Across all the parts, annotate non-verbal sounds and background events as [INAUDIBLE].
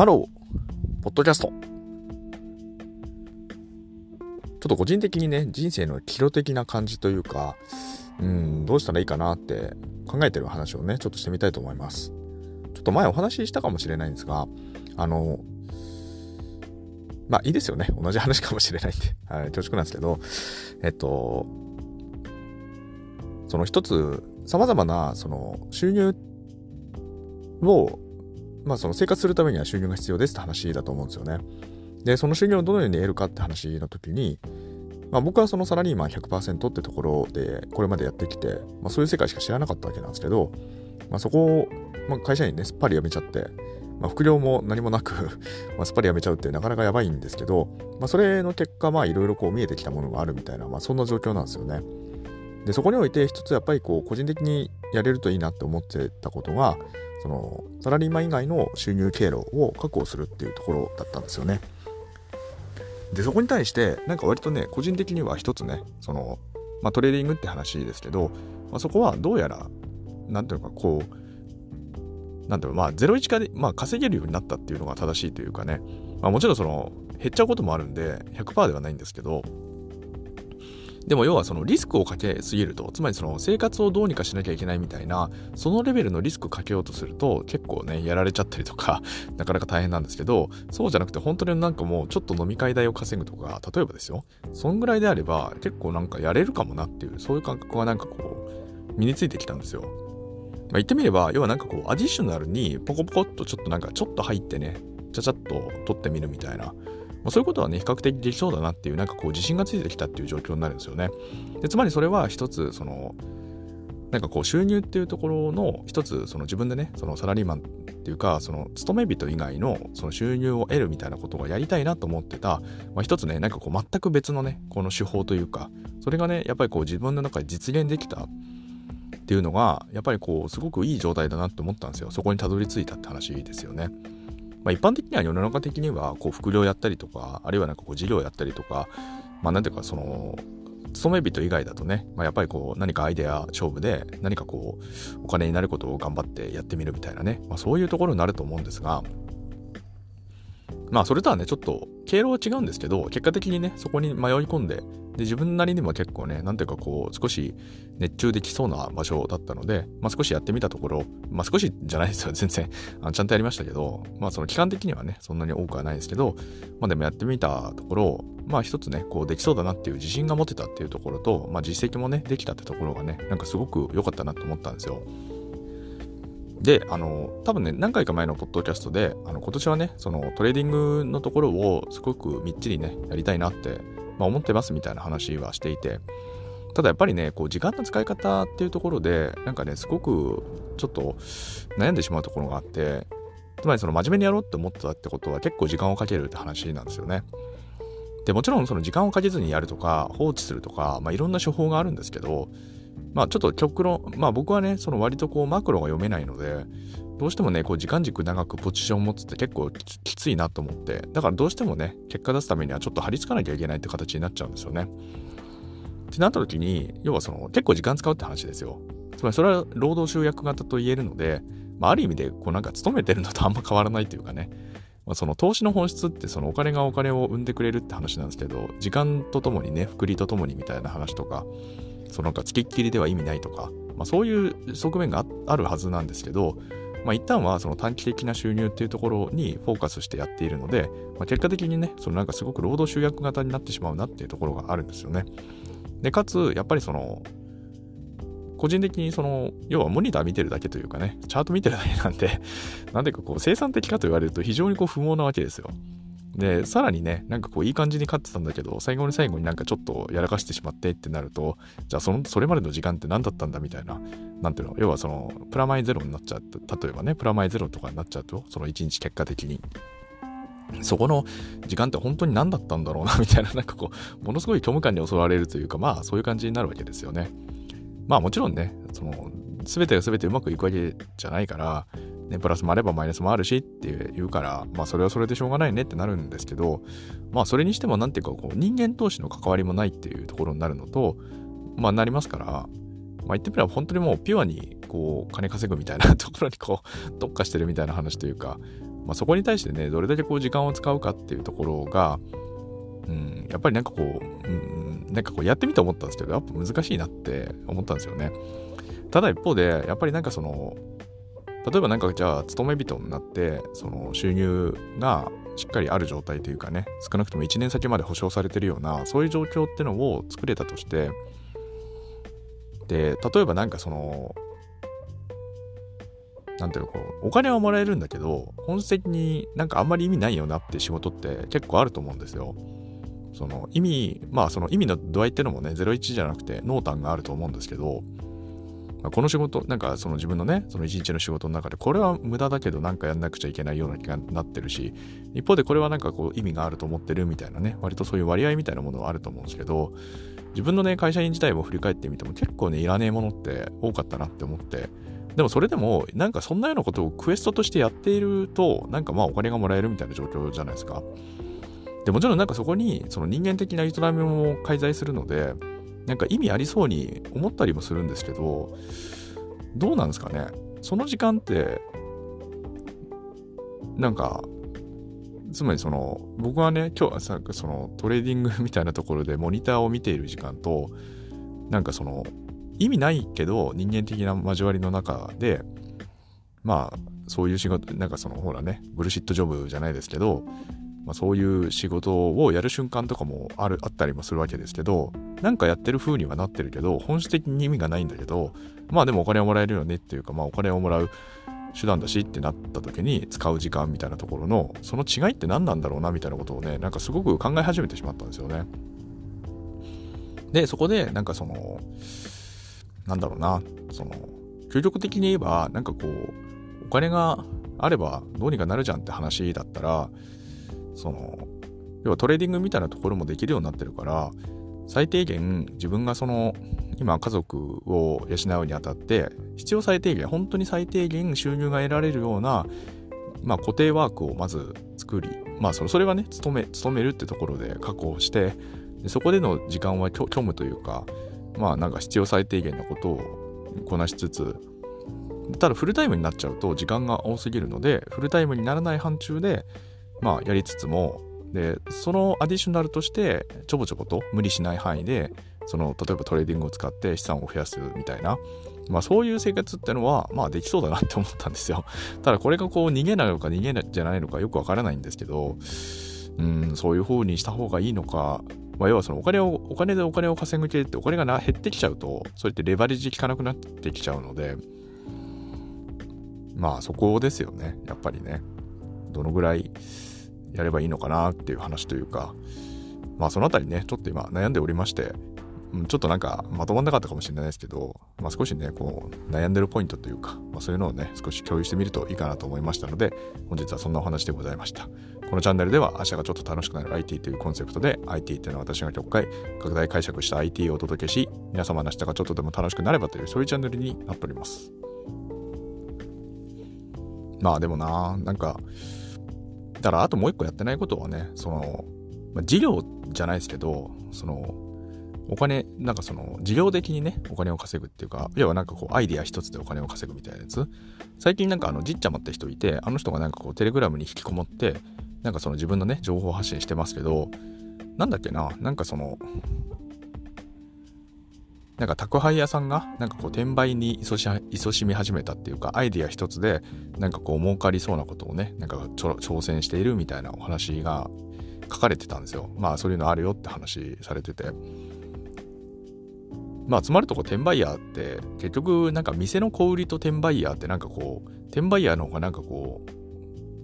ハロー、ポッドキャスト。ちょっと個人的にね、人生の岐路的な感じというか、うん、どうしたらいいかなって考えてる話をね、ちょっとしてみたいと思います。ちょっと前お話ししたかもしれないんですが、あの、まあいいですよね。同じ話かもしれないんで、[LAUGHS] はい、恐縮なんですけど、えっと、その一つ、様々な、その、収入を、まあその生活するためには収入が必要ですって話だと思うんですよね。で、その収入をどのように得るかって話の時に、まあ、僕はそのサラリーマン100%ってところでこれまでやってきて、まあ、そういう世界しか知らなかったわけなんですけど、まあ、そこを、まあ、会社員ねすっぱり辞めちゃって、まあ、副業も何もなく [LAUGHS] まあすっぱり辞めちゃうってなかなかやばいんですけど、まあ、それの結果まあいろいろこう見えてきたものがあるみたいな、まあ、そんな状況なんですよね。でそこにおいて一つやっぱりこう個人的にやれるといいなって思ってたことがそのサラリーマン以外の収入経路を確保するっていうところだったんですよね。でそこに対してなんか割とね個人的には一つねその、まあ、トレーディングって話ですけど、まあ、そこはどうやらなんていうかこうなんていうかまあ01かで、まあ、稼げるようになったっていうのが正しいというかね、まあ、もちろんその減っちゃうこともあるんで100%ではないんですけどでも要はそのリスクをかけすぎると、つまりその生活をどうにかしなきゃいけないみたいな、そのレベルのリスクかけようとすると結構ね、やられちゃったりとか、[LAUGHS] なかなか大変なんですけど、そうじゃなくて本当になんかもうちょっと飲み会代を稼ぐとか、例えばですよ、そんぐらいであれば結構なんかやれるかもなっていう、そういう感覚がなんかこう、身についてきたんですよ。まあ、言ってみれば、要はなんかこう、アディショナルにポコポコっとちょっとなんかちょっと入ってね、ちゃちゃっと取ってみるみたいな。まあ、そういうことはね、比較的できそうだなっていう、なんかこう自信がついてきたっていう状況になるんですよね。でつまりそれは一つ、その、なんかこう収入っていうところの一つその自分でねそのサラリーマンっていうかその勤め人以外のその収入を得るみたいなことがやりたいなと思ってた、まあ、一つねなんかこう全く別のねこの手法というかそれがねやっぱりこう自分の中で実現できたっていうのがやっぱりこうすごくいい状態だなって思ったんですよそこにたどり着いたって話ですよね。まあ、一般的には世の中的にはこう副業やったりとかあるいはなんかこう事業やったりとかまあなんていうかその勤め人以外だとね、まあ、やっぱりこう何かアイデア勝負で何かこうお金になることを頑張ってやってみるみたいなね、まあ、そういうところになると思うんですがまあそれとはねちょっと経路は違うんですけど結果的にねそこに迷い込んでで自分なりにも結構ねなんていうかこう少し熱中できそうな場所だったので、まあ、少しやってみたところまあ少しじゃないですよ全然あちゃんとやりましたけどまあその期間的にはねそんなに多くはないですけどまあでもやってみたところまあ一つねこうできそうだなっていう自信が持てたっていうところと、まあ、実績もねできたってところがねなんかすごく良かったなと思ったんですよ。で、あの、多分ね、何回か前のポッドキャストで、あの今年はね、そのトレーディングのところをすごくみっちりね、やりたいなって、まあ、思ってますみたいな話はしていて、ただやっぱりね、こう時間の使い方っていうところで、なんかね、すごくちょっと悩んでしまうところがあって、つまりその真面目にやろうって思ってたってことは結構時間をかけるって話なんですよね。で、もちろんその時間をかけずにやるとか、放置するとか、まあいろんな手法があるんですけど、まあちょっと極論、まあ僕はね、その割とこうマクロが読めないので、どうしてもね、こう時間軸長くポジションを持つって結構きついなと思って、だからどうしてもね、結果出すためにはちょっと張り付かなきゃいけないって形になっちゃうんですよね。ってなった時に、要はその結構時間使うって話ですよ。つまりそれは労働集約型と言えるので、まあ、ある意味でこうなんか勤めてるのとあんま変わらないというかね、まあ、その投資の本質ってそのお金がお金を生んでくれるって話なんですけど、時間とともにね、福利とともにみたいな話とか、そのなんか付きっきりでは意味ないとか、まあ、そういう側面があるはずなんですけど、まあ、一旦はその短期的な収入っていうところにフォーカスしてやっているので、まあ、結果的にね、そのなんかすごく労働集約型になってしまうなっていうところがあるんですよね。で、かつ、やっぱりその、個人的にその、要はモニター見てるだけというかね、チャート見てるだけなんで、なんでかこう生産的かと言われると非常にこう不毛なわけですよ。で、さらにね、なんかこういい感じに勝ってたんだけど、最後に最後になんかちょっとやらかしてしまってってなると、じゃあその、それまでの時間って何だったんだみたいな、なんていうの、要はその、プラマイゼロになっちゃうと、例えばね、プラマイゼロとかになっちゃうと、その1日結果的に。そこの時間って本当に何だったんだろうな、[LAUGHS] みたいな、なんかこう、ものすごい虚無感に襲われるというか、まあそういう感じになるわけですよね。まあもちろんね、その、全てが全てうまくいくわけじゃないから、ね、プラスもあればマイナスもあるしって言うから、まあそれはそれでしょうがないねってなるんですけど、まあそれにしてもなんていうかこう人間投資の関わりもないっていうところになるのと、まあなりますから、まあ言ってみれば本当にもうピュアにこう金稼ぐみたいなところにこう [LAUGHS] 特化してるみたいな話というか、まあ、そこに対してね、どれだけこう時間を使うかっていうところが、うん、やっぱりなんかこう、うん、なんかこうやってみて思ったんですけど、やっぱ難しいなって思ったんですよね。ただ一方で、やっぱりなんかその、例えばなんかじゃあ、勤め人になって、その収入がしっかりある状態というかね、少なくとも1年先まで保証されてるような、そういう状況ってのを作れたとして、で、例えばなんかその、なんていうの、こう、お金はもらえるんだけど、本質的になんかあんまり意味ないよなって仕事って結構あると思うんですよ。その意味、まあその意味の度合いってのもね、01じゃなくて濃淡があると思うんですけど、この仕事、なんかその自分のね、その一日の仕事の中で、これは無駄だけどなんかやんなくちゃいけないような気がなってるし、一方でこれはなんかこう意味があると思ってるみたいなね、割とそういう割合みたいなものはあると思うんですけど、自分のね、会社員自体も振り返ってみても結構ね、いらねえものって多かったなって思って、でもそれでも、なんかそんなようなことをクエストとしてやっていると、なんかまあお金がもらえるみたいな状況じゃないですか。でもちろんなんかそこにその人間的な営みも介在するので、なんか意味ありそうに思ったりもするんですけど、どうなんですかね？その時間って、なんか、つまりその、僕はね、今日はさ、そのトレーディングみたいなところでモニターを見ている時間と、なんかその、意味ないけど人間的な交わりの中で、まあ、そういう仕事、なんかその、ほらね、ブルシットジョブじゃないですけど、まあ、そういう仕事をやる瞬間とかもあるあったりもするわけですけどなんかやってる風にはなってるけど本質的に意味がないんだけどまあでもお金をもらえるよねっていうかまあお金をもらう手段だしってなった時に使う時間みたいなところのその違いって何なんだろうなみたいなことをねなんかすごく考え始めてしまったんですよね。でそこでなんかそのなんだろうなその究極的に言えばなんかこうお金があればどうにかなるじゃんって話だったらその要はトレーディングみたいなところもできるようになってるから最低限自分がその今家族を養うにあたって必要最低限本当に最低限収入が得られるような、まあ、固定ワークをまず作りまあそれはね勤め勤めるってところで確保してでそこでの時間は虚無というかまあなんか必要最低限のことをこなしつつただフルタイムになっちゃうと時間が多すぎるのでフルタイムにならない範疇でまあ、やりつつも、で、そのアディショナルとして、ちょぼちょぼと無理しない範囲で、その、例えばトレーディングを使って資産を増やすみたいな、まあそういう生活ってのは、まあできそうだなって思ったんですよ。[LAUGHS] ただこれがこう逃げないのか逃げないじゃないのかよくわからないんですけど、うん、そういう風にした方がいいのか、まあ、要はそのお金を、お金でお金を稼ぐ系ってお金がな減ってきちゃうと、それってレバレッジ効かなくなってきちゃうので、まあそこですよね、やっぱりね。どのぐらい、やればいいのかなっていう話というか、まあそのあたりね、ちょっと今悩んでおりまして、ちょっとなんかまとまんなかったかもしれないですけど、まあ、少しね、こう悩んでるポイントというか、まあ、そういうのをね、少し共有してみるといいかなと思いましたので、本日はそんなお話でございました。このチャンネルでは明日がちょっと楽しくなる IT というコンセプトで IT というのは私が極回拡大解釈した IT をお届けし、皆様の明日がちょっとでも楽しくなればというそういうチャンネルになっております。まあでもな、なんか、だからあともう一個やってないことはね、その、まあ、事業じゃないですけど、その、お金、なんかその、事業的にね、お金を稼ぐっていうか、要はなんかこう、アイディア一つでお金を稼ぐみたいなやつ。最近なんかあの、じっちゃまって人いて、あの人がなんかこう、テレグラムに引きこもって、なんかその自分のね、情報発信してますけど、なんだっけな、なんかその、なんか宅配屋さんがなんかこう転売に勤し勤しみ始めたっていうかアイディア一つでなんかこう儲かりそうなことをねなんか挑戦しているみたいなお話が書かれてたんですよ。まあそういうのあるよって話されてて。まあつまるとこ転売ヤーって結局なんか店の小売りと転売ヤーってなんかこう転売ヤーの方がなんかこう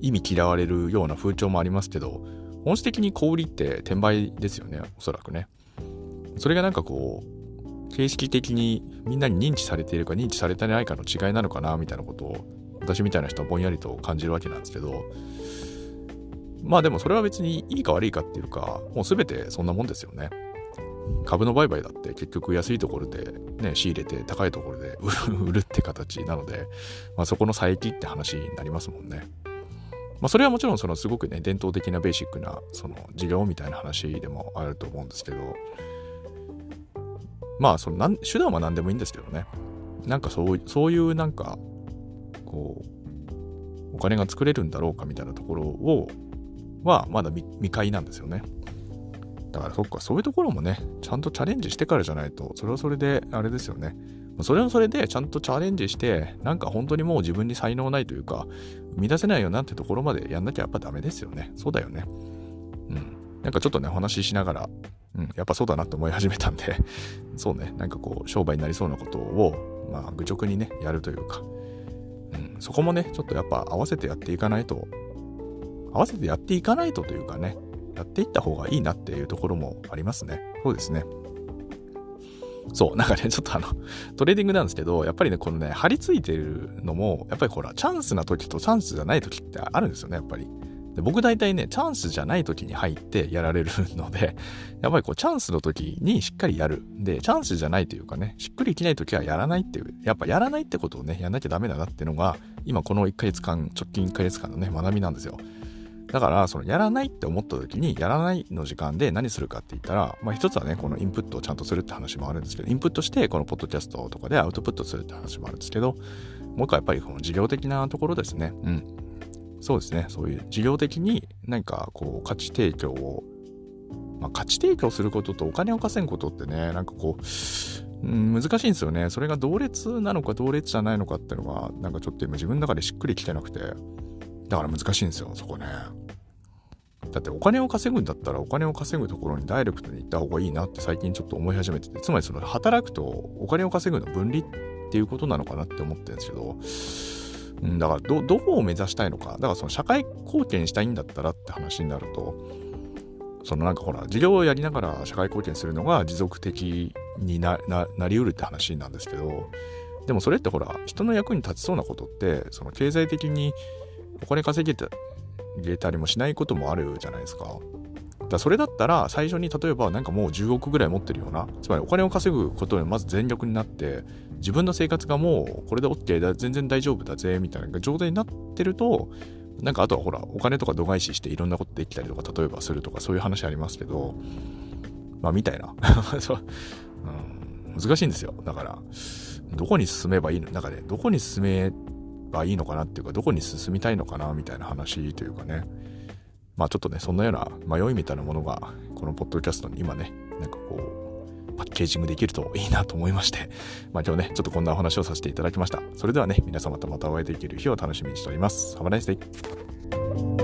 意味嫌われるような風潮もありますけど本質的に小売りって転売ですよねおそらくね。それがなんかこう形式的にみんなに認知されているか認知されてないかの違いなのかなみたいなことを私みたいな人はぼんやりと感じるわけなんですけどまあでもそれは別にいいか悪いかっていうかもう全てそんなもんですよね。株の売買だって結局安いところでね仕入れて高いところで [LAUGHS] 売るって形なので、まあ、そこの差益って話になりますもんね。まあ、それはもちろんそのすごくね伝統的なベーシックなその事業みたいな話でもあると思うんですけどまあそのなん手段は何でもいいんですけどねなんかそうそういうなんかこうお金が作れるんだろうかみたいなところを、はまだ未開なんですよね。だからそっか、そういうところもね、ちゃんとチャレンジしてからじゃないと、それはそれであれですよね。それはそれでちゃんとチャレンジして、なんか本当にもう自分に才能ないというか、生み出せないよなってところまでやんなきゃやっぱダメですよね。そうだよね。なんかちょっとね、お話ししながら、うん、やっぱそうだなって思い始めたんで [LAUGHS] そうね、なんかこう、商売になりそうなことを、まあ、愚直にね、やるというか、うん、そこもね、ちょっとやっぱ合わせてやっていかないと、合わせてやっていかないとというかね、やっていった方がいいなっていうところもありますね。そうですね。そう、なんかね、ちょっとあの、[LAUGHS] トレーディングなんですけど、やっぱりね、このね、張り付いてるのも、やっぱりほら、チャンスな時とチャンスじゃない時ってあるんですよね、やっぱり。で僕大体ね、チャンスじゃない時に入ってやられるので、[LAUGHS] やっぱりこう、チャンスの時にしっかりやる。で、チャンスじゃないというかね、しっくりきない時はやらないっていう、やっぱやらないってことをね、やんなきゃダメだなっていうのが、今この1ヶ月間、直近1ヶ月間のね、学びなんですよ。だから、そのやらないって思った時に、やらないの時間で何するかって言ったら、まあ一つはね、このインプットをちゃんとするって話もあるんですけど、インプットして、このポッドキャストとかでアウトプットするって話もあるんですけど、もう一回やっぱりこの事業的なところですね。うん。そうですね。そういう事業的に何かこう価値提供を、まあ価値提供することとお金を稼ぐことってね、なんかこう、うん、難しいんですよね。それが同列なのか同列じゃないのかっていうのが、なんかちょっと今自分の中でしっくりきてなくて、だから難しいんですよ、そこね。だってお金を稼ぐんだったらお金を稼ぐところにダイレクトに行った方がいいなって最近ちょっと思い始めてて、つまりその働くとお金を稼ぐの分離っていうことなのかなって思ってるんですけど、だからど、どこを目指したいのか。だからその社会貢献したいんだったらって話になると、そのなんかほら、事業をやりながら社会貢献するのが持続的になりうるって話なんですけど、でもそれってほら、人の役に立ちそうなことって、その経済的にお金稼げて入れたりもしないこともあるじゃないですか。だそれだったら最初に例えばなんかもう10億ぐらい持ってるようなつまりお金を稼ぐことにまず全力になって自分の生活がもうこれで OK だ全然大丈夫だぜみたいな状態になってるとなんかあとはほらお金とか度外視していろんなことできたりとか例えばするとかそういう話ありますけどまあみたいな。[LAUGHS] そう、うん、難しいんですよ。だからどこに進めばいいの？なんかねどこに進めばいいのかなっていうか、どこに進みたいのかなみたいな話というかね。まあちょっとね、そんなような迷いみたいなものが、このポッドキャストに今ね、なんかこう、パッケージングできるといいなと思いまして、[LAUGHS] まあ今日ね、ちょっとこんなお話をさせていただきました。それではね、皆様とまたお会いできる日を楽しみにしております。Have a nice day!